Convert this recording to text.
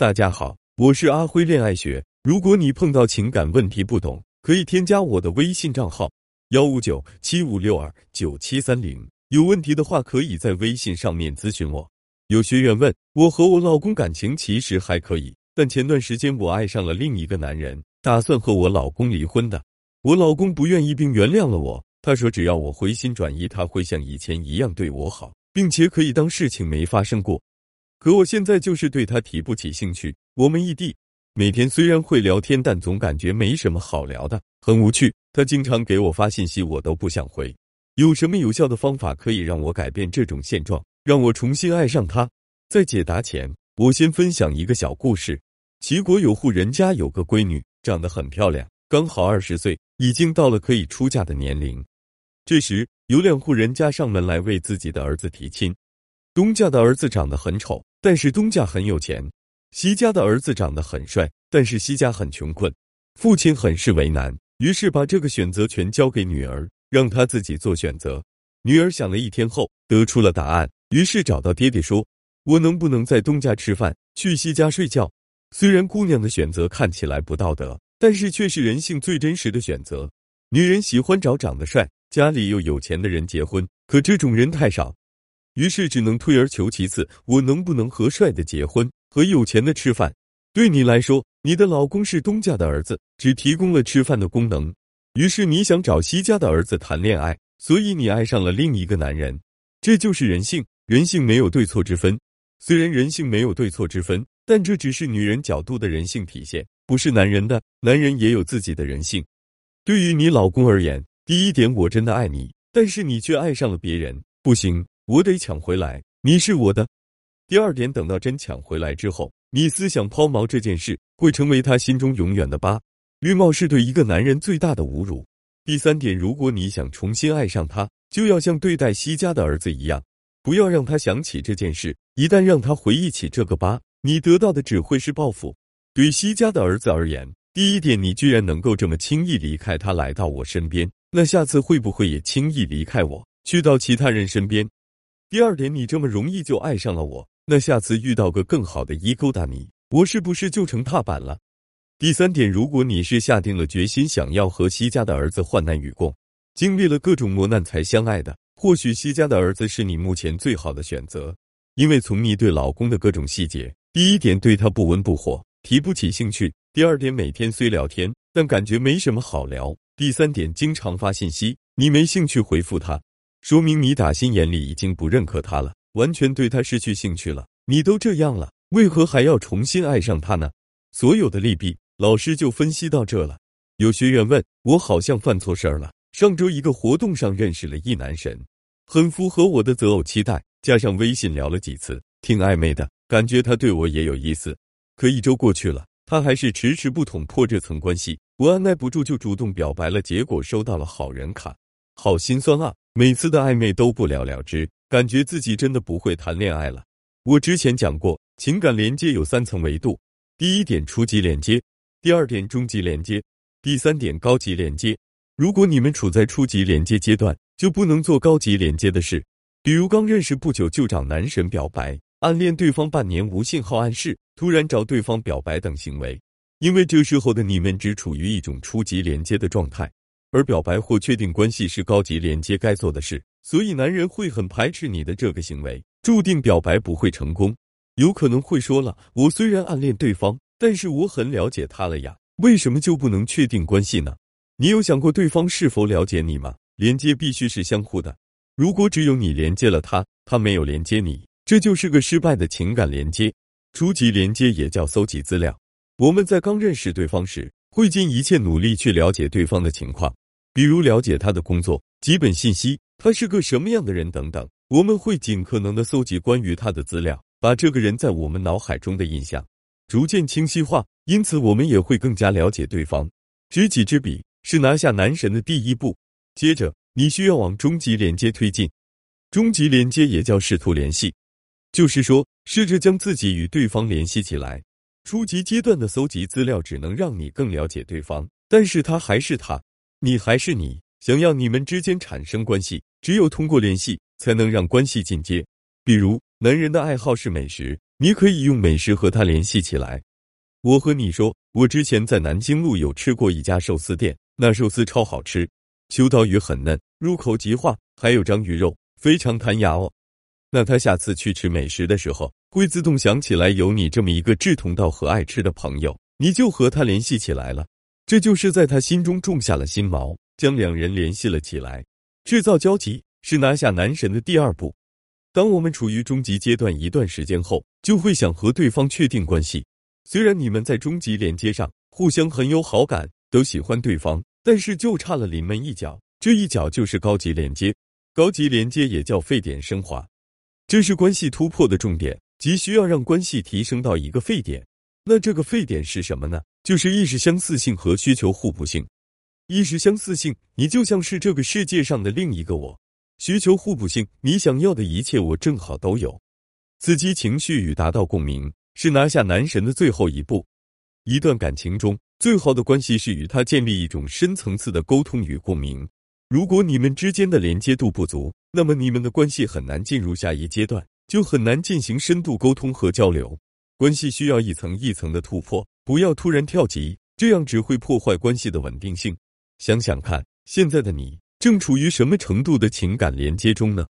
大家好，我是阿辉恋爱学。如果你碰到情感问题不懂，可以添加我的微信账号幺五九七五六二九七三零。有问题的话，可以在微信上面咨询我。有学员问，我和我老公感情其实还可以，但前段时间我爱上了另一个男人，打算和我老公离婚的。我老公不愿意并原谅了我，他说只要我回心转意，他会像以前一样对我好，并且可以当事情没发生过。可我现在就是对他提不起兴趣。我们异地，每天虽然会聊天，但总感觉没什么好聊的，很无趣。他经常给我发信息，我都不想回。有什么有效的方法可以让我改变这种现状，让我重新爱上他？在解答前，我先分享一个小故事。齐国有户人家有个闺女，长得很漂亮，刚好二十岁，已经到了可以出嫁的年龄。这时，有两户人家上门来为自己的儿子提亲。东家的儿子长得很丑。但是东家很有钱，西家的儿子长得很帅，但是西家很穷困，父亲很是为难，于是把这个选择权交给女儿，让她自己做选择。女儿想了一天后，得出了答案，于是找到爹爹说：“我能不能在东家吃饭，去西家睡觉？”虽然姑娘的选择看起来不道德，但是却是人性最真实的选择。女人喜欢找长得帅、家里又有钱的人结婚，可这种人太少。于是只能退而求其次，我能不能和帅的结婚，和有钱的吃饭？对你来说，你的老公是东家的儿子，只提供了吃饭的功能。于是你想找西家的儿子谈恋爱，所以你爱上了另一个男人。这就是人性，人性没有对错之分。虽然人性没有对错之分，但这只是女人角度的人性体现，不是男人的。男人也有自己的人性。对于你老公而言，第一点，我真的爱你，但是你却爱上了别人，不行。我得抢回来，你是我的。第二点，等到真抢回来之后，你思想抛锚这件事会成为他心中永远的疤。绿帽是对一个男人最大的侮辱。第三点，如果你想重新爱上他，就要像对待西家的儿子一样，不要让他想起这件事。一旦让他回忆起这个疤，你得到的只会是报复。对西家的儿子而言，第一点，你居然能够这么轻易离开他来到我身边，那下次会不会也轻易离开我，去到其他人身边？第二点，你这么容易就爱上了我，那下次遇到个更好的一勾搭你，我是不是就成踏板了？第三点，如果你是下定了决心想要和西家的儿子患难与共，经历了各种磨难才相爱的，或许西家的儿子是你目前最好的选择，因为从你对老公的各种细节，第一点对他不温不火，提不起兴趣；第二点，每天虽聊天，但感觉没什么好聊；第三点，经常发信息，你没兴趣回复他。说明你打心眼里已经不认可他了，完全对他失去兴趣了。你都这样了，为何还要重新爱上他呢？所有的利弊，老师就分析到这了。有学员问我，好像犯错事儿了。上周一个活动上认识了一男神，很符合我的择偶期待，加上微信聊了几次，挺暧昧的，感觉他对我也有意思。可一周过去了，他还是迟迟不捅破这层关系，我按耐不住就主动表白了，结果收到了好人卡，好心酸啊。每次的暧昧都不了了之，感觉自己真的不会谈恋爱了。我之前讲过，情感连接有三层维度：第一点初级连接，第二点中级连接，第三点高级连接。如果你们处在初级连接阶段，就不能做高级连接的事，比如刚认识不久就找男神表白，暗恋对方半年无信号暗示，突然找对方表白等行为，因为这时候的你们只处于一种初级连接的状态。而表白或确定关系是高级连接该做的事，所以男人会很排斥你的这个行为，注定表白不会成功。有可能会说了，我虽然暗恋对方，但是我很了解他了呀，为什么就不能确定关系呢？你有想过对方是否了解你吗？连接必须是相互的，如果只有你连接了他，他没有连接你，这就是个失败的情感连接。初级连接也叫搜集资料，我们在刚认识对方时，会尽一切努力去了解对方的情况。比如了解他的工作基本信息，他是个什么样的人等等，我们会尽可能的搜集关于他的资料，把这个人在我们脑海中的印象逐渐清晰化，因此我们也会更加了解对方。知己知彼是拿下男神的第一步，接着你需要往终极连接推进。终极连接也叫试图联系，就是说试着将自己与对方联系起来。初级阶段的搜集资料只能让你更了解对方，但是他还是他。你还是你，想要你们之间产生关系，只有通过联系才能让关系进阶。比如，男人的爱好是美食，你可以用美食和他联系起来。我和你说，我之前在南京路有吃过一家寿司店，那寿司超好吃，秋刀鱼很嫩，入口即化，还有章鱼肉，非常弹牙哦。那他下次去吃美食的时候，会自动想起来有你这么一个志同道合、爱吃的朋友，你就和他联系起来了。这就是在他心中种下了心锚，将两人联系了起来，制造交集是拿下男神的第二步。当我们处于终极阶段一段时间后，就会想和对方确定关系。虽然你们在终极连接上互相很有好感，都喜欢对方，但是就差了临门一脚，这一脚就是高级连接。高级连接也叫沸点升华，这是关系突破的重点，即需要让关系提升到一个沸点。那这个沸点是什么呢？就是意识相似性和需求互补性。意识相似性，你就像是这个世界上的另一个我；需求互补性，你想要的一切我正好都有。刺激情绪与达到共鸣。是拿下男神的最后一步。一段感情中最好的关系是与他建立一种深层次的沟通与共鸣。如果你们之间的连接度不足，那么你们的关系很难进入下一阶段，就很难进行深度沟通和交流。关系需要一层一层的突破，不要突然跳级，这样只会破坏关系的稳定性。想想看，现在的你正处于什么程度的情感连接中呢？